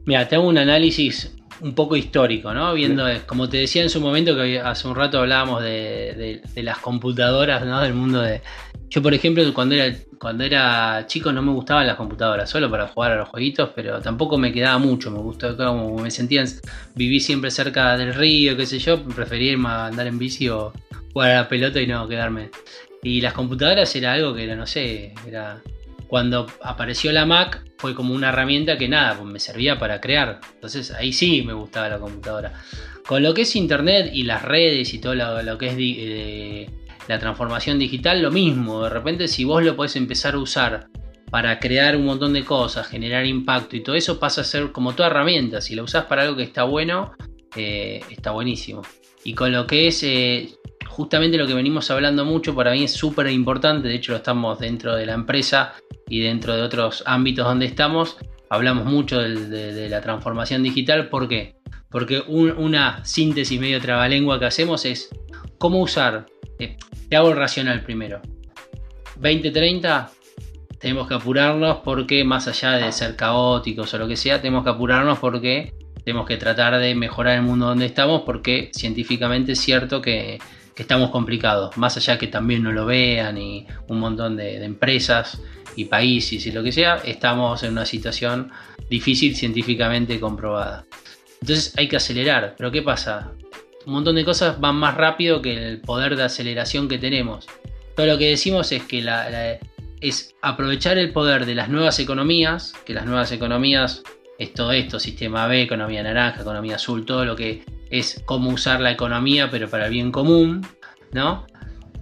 Mira, tengo un análisis un poco histórico, ¿no? Viendo, como te decía en su momento, que hace un rato hablábamos de, las computadoras, ¿no? Del mundo de, yo, por ejemplo, cuando era, cuando era chico no me gustaban las computadoras, solo para jugar a los jueguitos, pero tampoco me quedaba mucho. Me gustaba, como me sentía, viví siempre cerca del río, qué sé yo, prefería irme a andar en bici o jugar a la pelota y no quedarme. Y las computadoras era algo que era, no sé, era. Cuando apareció la Mac fue como una herramienta que nada, pues me servía para crear. Entonces ahí sí me gustaba la computadora. Con lo que es internet y las redes y todo lo, que es eh, la transformación digital, lo mismo. De repente, si vos lo podés empezar a usar para crear un montón de cosas, generar impacto y todo eso pasa a ser como toda herramienta. Si la usás para algo que está bueno, eh, está buenísimo. Y con lo que es, eh, justamente lo que venimos hablando mucho para mí es súper importante, de hecho lo estamos dentro de la empresa y dentro de otros ámbitos donde estamos, hablamos mucho de, la transformación digital, ¿por qué? Porque una síntesis medio trabalengua que hacemos es cómo usar, eh, te hago el racional primero, 2030 tenemos que apurarnos porque más allá de ser caóticos o lo que sea, tenemos que apurarnos porque tenemos que tratar de mejorar el mundo donde estamos porque científicamente es cierto que, estamos complicados, más allá que también no lo vean y un montón de, empresas y países y lo que sea, estamos en una situación difícil científicamente comprobada. Entonces hay que acelerar, pero ¿qué pasa? Un montón de cosas van más rápido que el poder de aceleración que tenemos. Todo lo que decimos es que es aprovechar el poder de las nuevas economías, que las nuevas economías es todo esto, sistema B, economía naranja, economía azul, todo lo que es cómo usar la economía pero para el bien común, ¿no?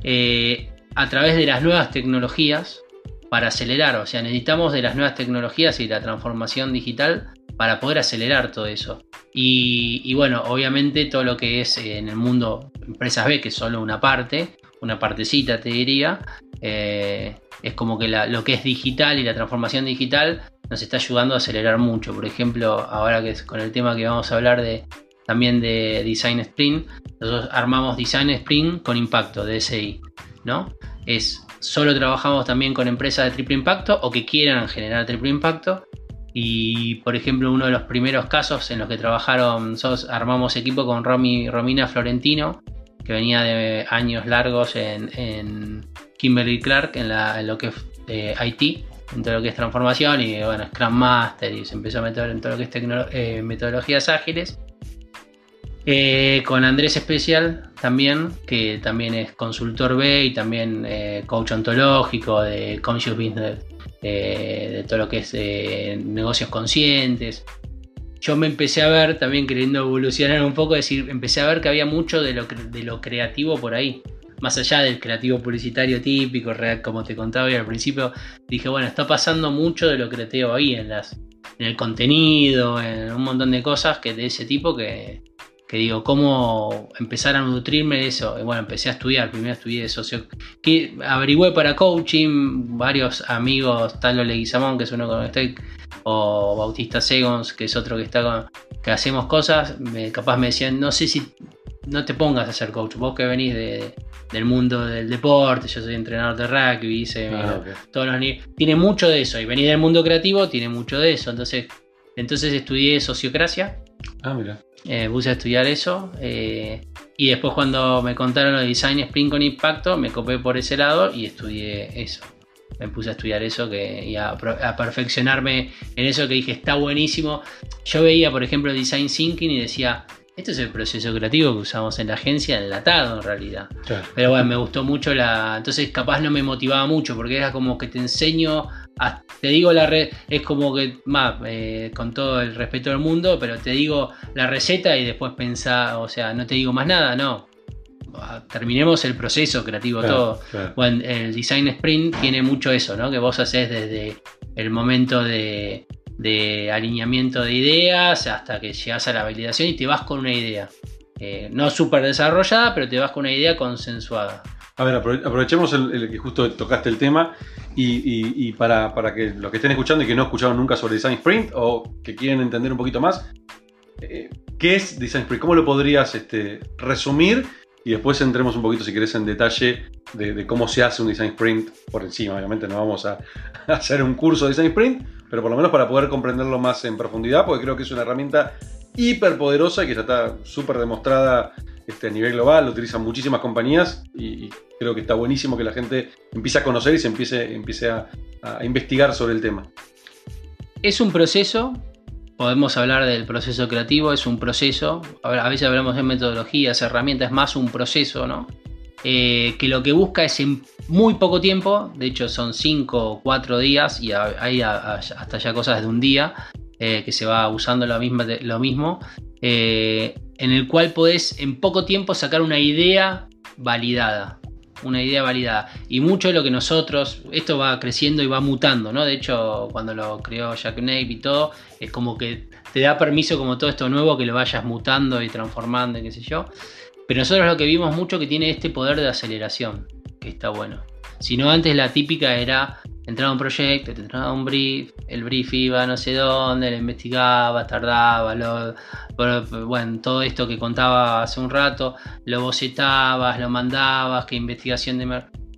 Eh, a través de las nuevas tecnologías para acelerar, o sea, necesitamos de las nuevas tecnologías y la transformación digital para poder acelerar todo eso. Y, bueno, obviamente todo lo que es en el mundo empresas B, que es solo una parte, una partecita te diría, eh, es como que lo que es digital y la transformación digital nos está ayudando a acelerar mucho. Por ejemplo, ahora que es con el tema que vamos a hablar de también de Design Sprint, nosotros armamos Design Sprint con impacto, DSI, ¿no? Es solo trabajamos también con empresas de triple impacto o que quieran generar triple impacto. Y por ejemplo, uno de los primeros casos en los que trabajaron, nosotros armamos equipo con Romina Florentino, que venía de años largos en Kimberly Clark en, lo que es eh, IT, en todo lo que es transformación y bueno, Scrum Master y se empezó a meter en todo lo que es eh, metodologías ágiles. Eh, con Andrés Especial también, que también es consultor B y también coach ontológico de Conscious Business, de todo lo que es negocios conscientes. Yo me empecé a ver, también queriendo evolucionar un poco, decir, empecé a ver que había mucho de lo, de lo creativo por ahí más allá del creativo publicitario típico, real, como te contaba al principio, dije, bueno, está pasando mucho de lo creativo ahí en las en el contenido, en un montón de cosas que de ese tipo que, que digo, cómo empezar a nutrirme de eso. Y bueno, empecé a estudiar, primero estudié socio, que averigüé para coaching, varios amigos, Talo Leguizamón, que es uno con el que estoy, o Bautista Segons, que es otro que está con, que hacemos cosas, me, capaz me decían, no sé si no te pongas a ser coach, vos que venís de, del mundo del deporte, yo soy entrenador de rugby, hice ah, todos los tiene mucho de eso, y venir del mundo creativo tiene mucho de eso, entonces, entonces estudié sociocracia. Ah, mira. Eh, puse a estudiar eso. Eh, y después cuando me contaron lo de Design Spring con Impacto, me copé por ese lado y estudié eso. Me puse a estudiar eso que, y a, a, perfeccionarme en eso que dije, está buenísimo. Yo veía, por ejemplo, Design Thinking y decía, este es el proceso creativo que usamos en la agencia, enlatado en realidad. Pero bueno, me gustó mucho la. Entonces, capaz no me motivaba mucho, porque era como que te enseño. Te digo la red. Es como que, más, eh, con todo el respeto del mundo, pero te digo la receta y después pensar. O sea, no te digo más nada, no. Terminemos el proceso creativo todo. Bueno, el design sprint tiene mucho eso, ¿no? Que vos haces desde el momento de de alineamiento de ideas hasta que llegas a la validación y te vas con una idea. Eh, no súper desarrollada, pero te vas con una idea consensuada. A ver, aprovechemos el, que justo tocaste el tema y, para, que los que estén escuchando y que no escucharon nunca sobre Design Sprint o que quieren entender un poquito más, eh, ¿qué es Design Sprint? ¿Cómo lo podrías este, resumir? Y después entremos un poquito, si querés, en detalle de, cómo se hace un Design Sprint por encima. Obviamente no vamos a, a hacer un curso de Design Sprint, pero por lo menos para poder comprenderlo más en profundidad, porque creo que es una herramienta hiper poderosa y que ya está súper demostrada este, a nivel global, lo utilizan muchísimas compañías y, creo que está buenísimo que la gente empiece a conocer y se empiece, empiece a, investigar sobre el tema. Es un proceso, podemos hablar del proceso creativo, es un proceso, a veces hablamos de metodologías, herramientas, es más un proceso. Eh, que lo que busca es en muy poco tiempo, de hecho son 5 o 4 días y hay hasta ya cosas de un día eh, que se va usando lo mismo, lo mismo eh, en el cual podés en poco tiempo sacar una idea validada. Una idea validada. Y mucho de lo que nosotros, esto va creciendo y va mutando, ¿no? De hecho, cuando lo creó Jack Nave y todo, es como que te da permiso como todo esto nuevo que lo vayas mutando y transformando, qué sé yo. Pero nosotros lo que vimos mucho que tiene este poder de aceleración, que está bueno. Si no, antes la típica era entraba un proyecto, te entraba un brief, el brief iba no sé dónde, lo investigaba, tardaba, lo, bueno, todo esto que contaba hace un rato, lo bocetabas, lo mandabas, qué investigación de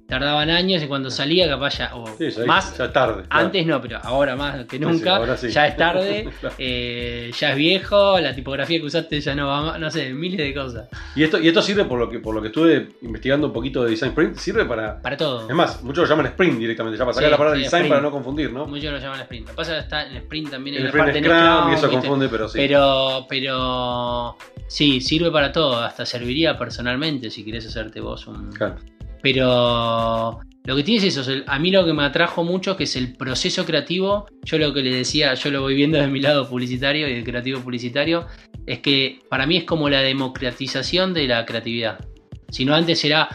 tardaban años y cuando salía capaz ya, o más, ya tarde. Antes no, pero ahora más que nunca, ya es tarde, eh, ya es viejo, la tipografía que usaste ya no va más, no sé, miles de cosas. Y esto, y esto sirve por lo que por lo que estuve investigando un poquito de Design Sprint, sirve para... Para todo. Es más, muchos lo llaman Sprint directamente, ya para sacar la palabra Design para no confundir, ¿no? Muchos lo llaman Sprint. Lo que pasa que está en Sprint también en la parte Scrum, y eso confunde, pero sí. Pero, pero sí, sirve para todo, hasta serviría personalmente si quieres hacerte vos un... Claro pero lo que tiene es eso, a mí lo que me atrajo mucho que es el proceso creativo, yo lo que le decía, yo lo voy viendo de mi lado publicitario y de creativo publicitario, es que para mí es como la democratización de la creatividad. Si no antes era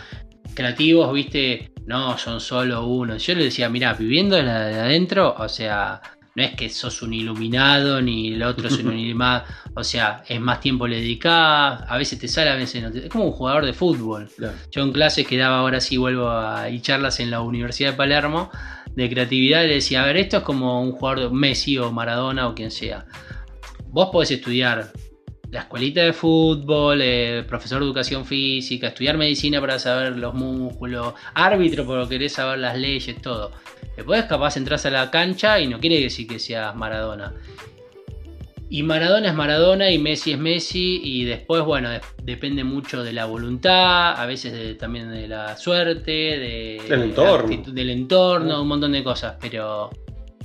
creativos, viste, no, son solo uno. Yo le decía, mira, viviendo de adentro, o sea, no es que sos un iluminado ni el otro es un iluminado, o sea, es más tiempo le dedicás, a veces te sale, a veces no te... Es como un jugador de fútbol. Yo en clases que daba ahora sí vuelvo a y charlas en la Universidad de Palermo de creatividad le decía, a ver, esto es como un jugador de Messi o Maradona o quien sea. Vos podés estudiar la escuelita de fútbol, eh, profesor de educación física, estudiar medicina para saber los músculos, árbitro porque querés saber las leyes, todo. Después capaz entras a la cancha y no quiere decir que seas Maradona. Y Maradona es Maradona y Messi es Messi y después, bueno, depende mucho de la voluntad, a veces también de la suerte, de, del entorno, del entorno, un montón de cosas, pero,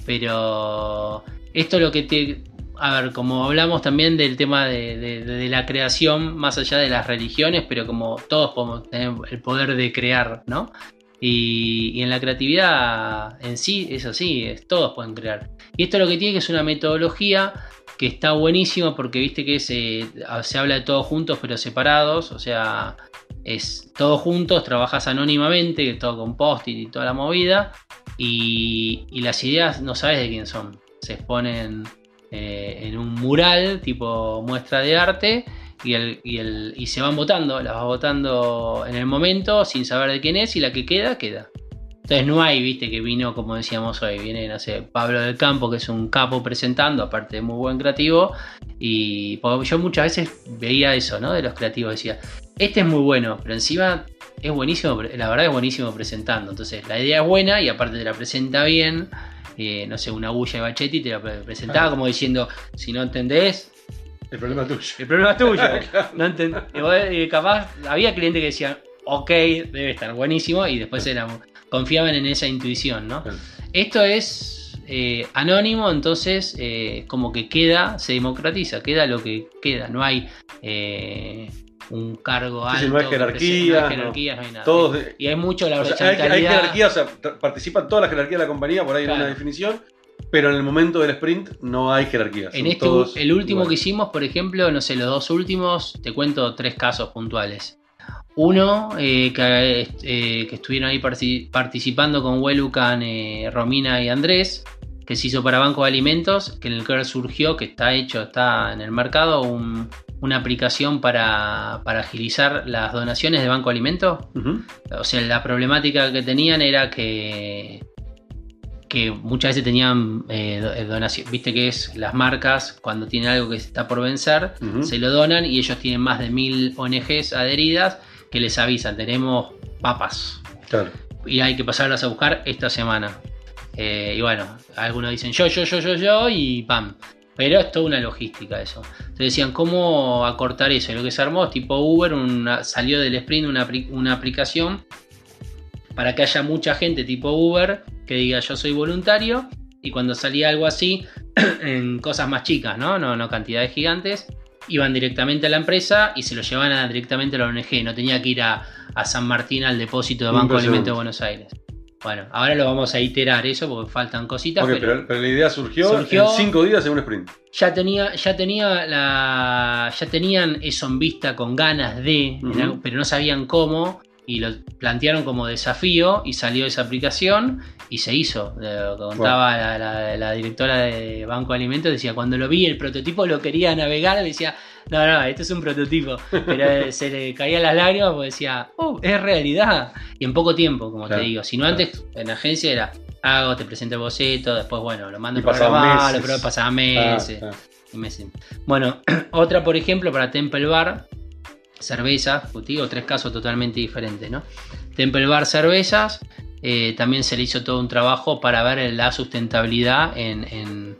pero esto lo que te... A ver, como hablamos también del tema de, de la creación, más allá de las religiones, pero como todos podemos tener el poder de crear, ¿no? Y, en la creatividad en sí, eso sí, es, todos pueden crear. Y esto lo que tiene que es una metodología que está buenísima porque viste que se, se habla de todos juntos pero separados, o sea, es todos juntos, trabajas anónimamente, todo con post y toda la movida, y, las ideas no sabes de quién son. Se exponen eh, en un mural tipo muestra de arte y, el, y, el, y se van votando, las vas votando en el momento sin saber de quién es y la que queda, queda. Entonces no hay, viste, que vino, como decíamos hoy, viene, no sé, Pablo del Campo, que es un capo presentando, aparte de muy buen creativo, y yo muchas veces veía eso, ¿no? De los creativos, decía, este es muy bueno, pero encima es buenísimo, la verdad es buenísimo presentando, entonces la idea es buena y aparte te la presenta bien, eh, no sé, una bulla de Bachetti te la presentaba como diciendo, si no entendés, el problema es tuyo. El problema es tuyo. no entendí. capaz había clientes que decían, ok, debe estar buenísimo, y después confiaban en esa intuición, ¿no? Esto es eh, anónimo, entonces eh, como que queda, se democratiza, queda lo que queda, no hay eh, un cargo alto. no hay jerarquía. No hay jerarquía, no, hay nada. y hay mucho la o hay, hay, jerarquía, o sea, participan toda la jerarquía de la compañía, por ahí en una definición, pero en el momento del sprint no hay jerarquía. En este, el último que hicimos, por ejemplo, no sé, los dos últimos, te cuento tres casos puntuales. Uno, eh, que, eh, que, estuvieron ahí participando con Welucan, eh, Romina y Andrés, que se hizo para Banco de Alimentos, que en el que surgió, que está hecho, está en el mercado, una aplicación para, agilizar las donaciones de Banco de Alimentos. O sea, la problemática que tenían era que que muchas veces tenían eh, eh donación, viste que es las marcas cuando tienen algo que está por vencer, se lo donan y ellos tienen más de mil ONGs adheridas que les avisan, tenemos papas. Y hay que pasarlas a buscar esta semana. Eh, y bueno, algunos dicen yo, yo, yo, yo, yo y pam. Pero es toda una logística eso. Entonces decían, ¿cómo acortar eso? Y lo que se armó, tipo Uber, salió del sprint una, una aplicación para que haya mucha gente tipo Uber que diga yo soy voluntario y cuando salía algo así, en cosas más chicas, ¿no? No, no cantidades gigantes, iban directamente a la empresa y se lo llevaban directamente a la ONG, no tenía que ir a, San Martín al depósito de Banco de Alimentos de Buenos Aires. Bueno, ahora lo vamos a iterar eso porque faltan cositas. pero, la idea surgió, en cinco días en un sprint. Ya tenía, ya tenía la, ya tenían eso en vista con ganas de, pero no sabían cómo y lo plantearon como desafío y salió esa aplicación y se hizo. Lo que contaba la, la- la directora de Banco de Alimentos, decía, cuando lo vi el prototipo lo quería navegar, decía, no, no, esto es un prototipo. Pero eh, se le caían las lágrimas porque decía, oh, es realidad. Y en poco tiempo, como Claro, te digo. Si no claro. antes en la agencia era, hago, te presento el boceto, después, bueno, lo mando a programar, pero pasaban Ah, meses. ah. y meses. Bueno, otra, por ejemplo, para Temple Bar, cerveza, digo, tres casos totalmente diferentes, ¿no? Temple Bar Cervezas, eh, también se le hizo todo un trabajo para ver la sustentabilidad en, en-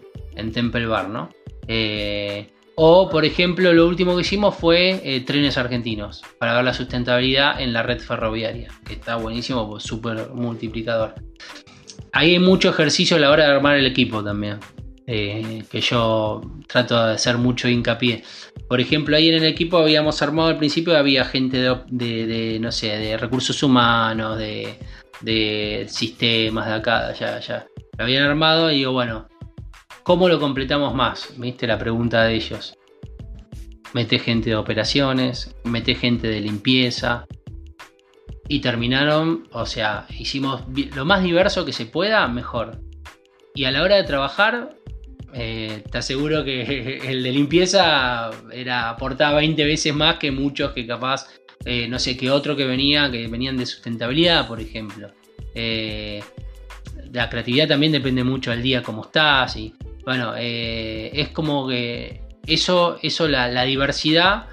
Temple Bar, ¿no? Eh, o, por ejemplo, lo último que hicimos fue eh, trenes argentinos, para ver la sustentabilidad en la red ferroviaria, que está buenísimo, pues, súper multiplicador. Ahí hay mucho ejercicio a la hora de armar el equipo también, que yo trato de hacer mucho hincapié. Por ejemplo, ahí en el equipo habíamos armado al principio, había gente de, no sé, de recursos humanos, de, de sistemas de acá, de allá, allá. Lo habían armado y digo, bueno, ¿cómo lo completamos más? ¿Viste la pregunta de ellos? Mete gente de operaciones, mete gente de limpieza. Y terminaron, o sea, hicimos lo más diverso que se pueda, mejor. Y a la hora de trabajar, eh, te aseguro que el de limpieza era aportaba 20 veces más que muchos que capaz, eh, no sé, que otro que venía, que venían de sustentabilidad, por ejemplo. Eh, la creatividad también depende mucho del día, cómo estás. Y bueno, es como que eso, eso la, diversidad,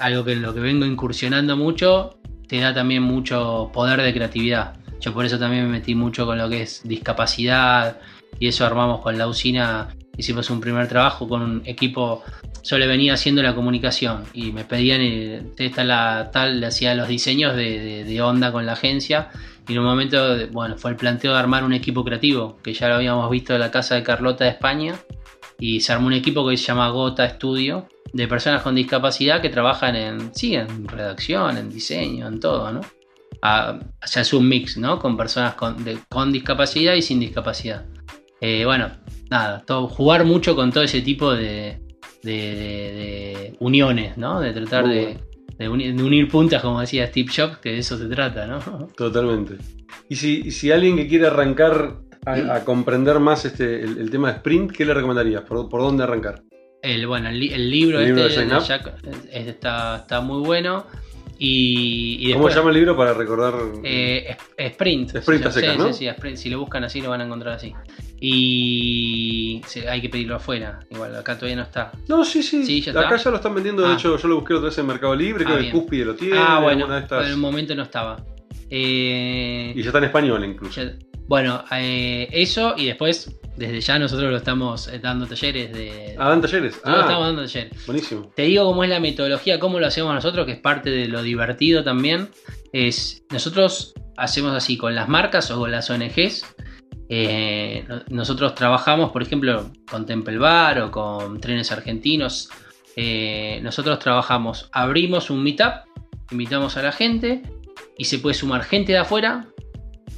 algo que en lo que vengo incursionando mucho, te da también mucho poder de creatividad. Yo por eso también me metí mucho con lo que es discapacidad y eso armamos con la usina. Hicimos un primer trabajo con un equipo, yo le venía haciendo la comunicación y me pedían, eh, esta la tal, le hacía los diseños de, onda con la agencia y en un momento, bueno, fue el planteo de armar un equipo creativo, que ya lo habíamos visto en la casa de Carlota de España y se armó un equipo que se llama Gota Studio de personas con discapacidad que trabajan en, sí, en redacción, en diseño, en todo, ¿no? O sea, es un mix, ¿no? Con personas con, con discapacidad y sin discapacidad. Eh, bueno, nada, todo, jugar mucho con todo ese tipo de, de- uniones, ¿no? De tratar de, unir, de unir puntas, como decía Steve Jobs, que de eso se trata, ¿no? Totalmente. Y si, si alguien que quiere arrancar a, a comprender más este, el, el tema de sprint, ¿qué le recomendarías? ¿Por, por dónde arrancar? El, bueno, el, li- el libro, El libro este de. Jack, está, está muy bueno. Y, y ¿Cómo se llama el libro para recordar? Eh, Sprint. Sprint a secas, sí, ¿no? sí, sí, Sprint. Si lo buscan así lo van a encontrar así. Y hay que pedirlo afuera. Igual acá todavía no está. No, sí, sí. Sí, ya Acá está. ya lo están vendiendo. De Ah. hecho, yo lo busqué otra vez en Mercado Libre. Ah, Creo que bien. Cúspide lo tiene. ah, bueno. En el momento no estaba. Eh, Y ya está en español incluso. ya- bueno, eh, eso y después, desde ya nosotros lo estamos eh, dando talleres de... Ah, dan talleres. nosotros estamos Ah, dando talleres. buenísimo. Te digo cómo es la metodología, cómo lo hacemos nosotros, que es parte de lo divertido también. Es nosotros hacemos así con las marcas o con las ONGs. eh, no- nosotros trabajamos, por ejemplo, con Temple Bar o con Trenes Argentinos. eh, nosotros trabajamos, abrimos un meetup, invitamos a la gente y se puede sumar gente de afuera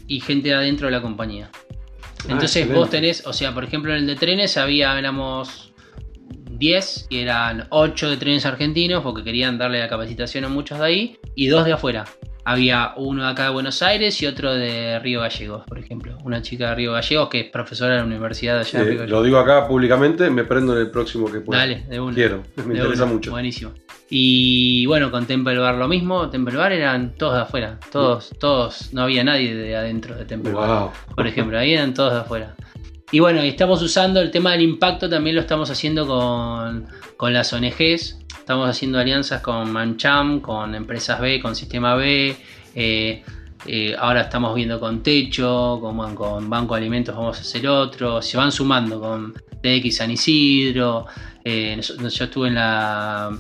y gente de adentro de la compañía. Ah, Entonces excelente. vos tenés, o sea, por ejemplo en el de trenes había, éramos 10 y eran 8 de trenes argentinos porque querían darle la capacitación a muchos de ahí y dos de afuera. Había uno de acá de Buenos Aires y otro de Río Gallegos, por ejemplo. Una chica de Río Gallegos que es profesora de la universidad de allá de Eh, Río Gallegos. lo digo acá públicamente. Me prendo en el próximo que pueda. Dale, de una. Quiero. Me De interesa mucho. Buenísimo. Y bueno, con Temple Bar lo mismo. Temple Bar eran todos de afuera. Todos, todos. No había nadie de adentro de Temple Bar. Por ejemplo, ahí eran todos de afuera. Y bueno, estamos usando el tema del impacto, también lo estamos haciendo con, con las ONGs. Estamos haciendo alianzas con Mancham, con Empresas B, con Sistema B. eh, eh, ahora estamos viendo con Techo, con, con Banco de Alimentos vamos a hacer otro. Se van sumando con TX San Isidro. eh, nos- yo estuve en la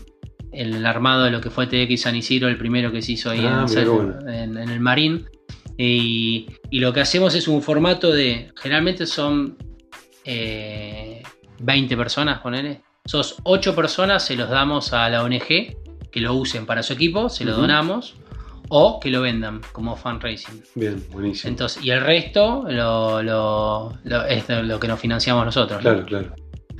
el armado de lo que fue TX San Isidro, el primero que se hizo ahí Ah, en, mirá qué bueno. en- en el Marín. Y, y lo que hacemos es un formato de. Generalmente son eh, 20 personas, ponele. Sos 8 personas, se los damos a la ONG que lo usen para su equipo, se lo donamos. O que lo vendan como fundraising. Bien, buenísimo. Entonces, y el resto lo, lo- lo- es lo que nos financiamos nosotros. ¿no? claro, claro.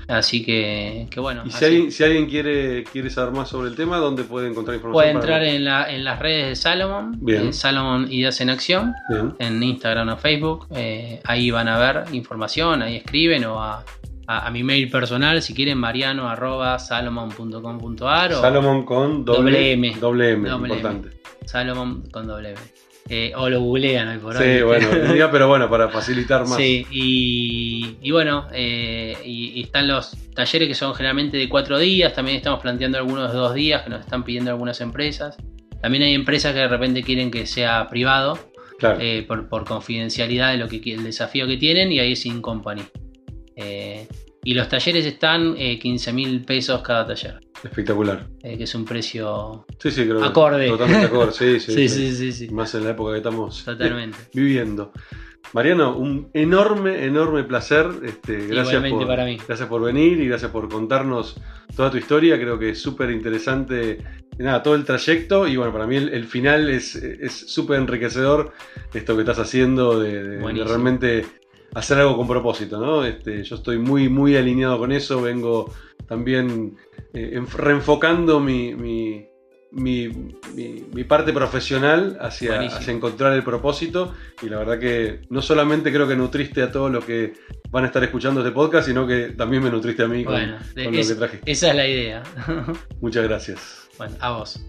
Así que, que bueno. Y si así. alguien, si alguien quiere, quiere saber más sobre el tema, ¿dónde puede encontrar información? Puede para- entrar en, la, en las redes de Salomon, Bien. eh, Salomon Ideas en Acción, Bien. en Instagram o Facebook. eh, ahí van a ver información, ahí escriben o a, a- a mi mail personal, si quieren, mariano arroba salomon.com.ar o Salomon con doble, Doble M. Doble M, Doble M. importante. Salomon con doble M. Eh, o lo googlean hoy por Sí, hoy. bueno, diría, pero bueno, para facilitar más. Sí, y, y bueno, eh, y, y están los talleres que son generalmente de cuatro días, también estamos planteando algunos de dos días que nos están pidiendo algunas empresas. También hay empresas que de repente quieren que sea privado Claro. eh, por, por confidencialidad de lo que el desafío que tienen y ahí es in company. Y los talleres están eh, 15 mil pesos cada taller, Espectacular. eh, que es un precio Sí, sí, creo que Acorde. Totalmente acorde, sí, sí. Sí, sí. Más en la época que estamos Totalmente. viviendo. Mariano, un enorme, enorme placer. Este, gracias, por, para mí. gracias por venir y gracias por contarnos toda tu historia. Creo que es súper interesante nada, todo el trayecto. Y bueno, para mí el, el final es es súper enriquecedor esto que estás haciendo de, de- de realmente hacer algo con propósito. ¿no? Este, yo estoy muy, muy alineado con eso. Vengo también eh, enf- reenfocando mi, mi, mi, parte profesional hacia, hacia encontrar el propósito. Y la verdad que no solamente creo que nutriste a todos los que van a estar escuchando este podcast, sino que también me nutriste a mí con, Bueno, con lo es- que traje. esa es la idea. Muchas gracias. bueno, a vos.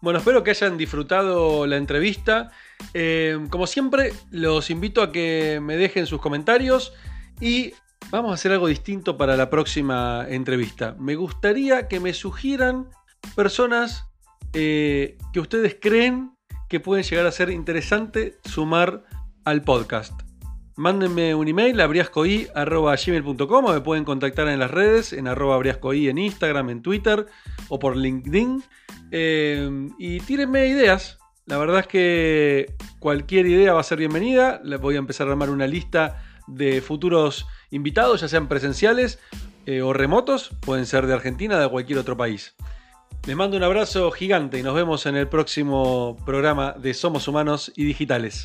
Bueno, espero que hayan disfrutado la entrevista. Eh, como siempre, los invito a que me dejen sus comentarios y vamos a hacer algo distinto para la próxima entrevista. Me gustaría que me sugieran personas eh, que ustedes creen que pueden llegar a ser interesante sumar al podcast. Mándenme un email a briascoi.gmail.com o me pueden contactar en las redes, en arroba briascoi en Instagram, en Twitter o por LinkedIn. Eh, y tírenme ideas. La verdad es que cualquier idea va a ser bienvenida. Les voy a empezar a armar una lista de futuros invitados, ya sean presenciales eh, o remotos. Pueden ser de Argentina, de cualquier otro país. Les mando un abrazo gigante y nos vemos en el próximo programa de Somos Humanos y Digitales.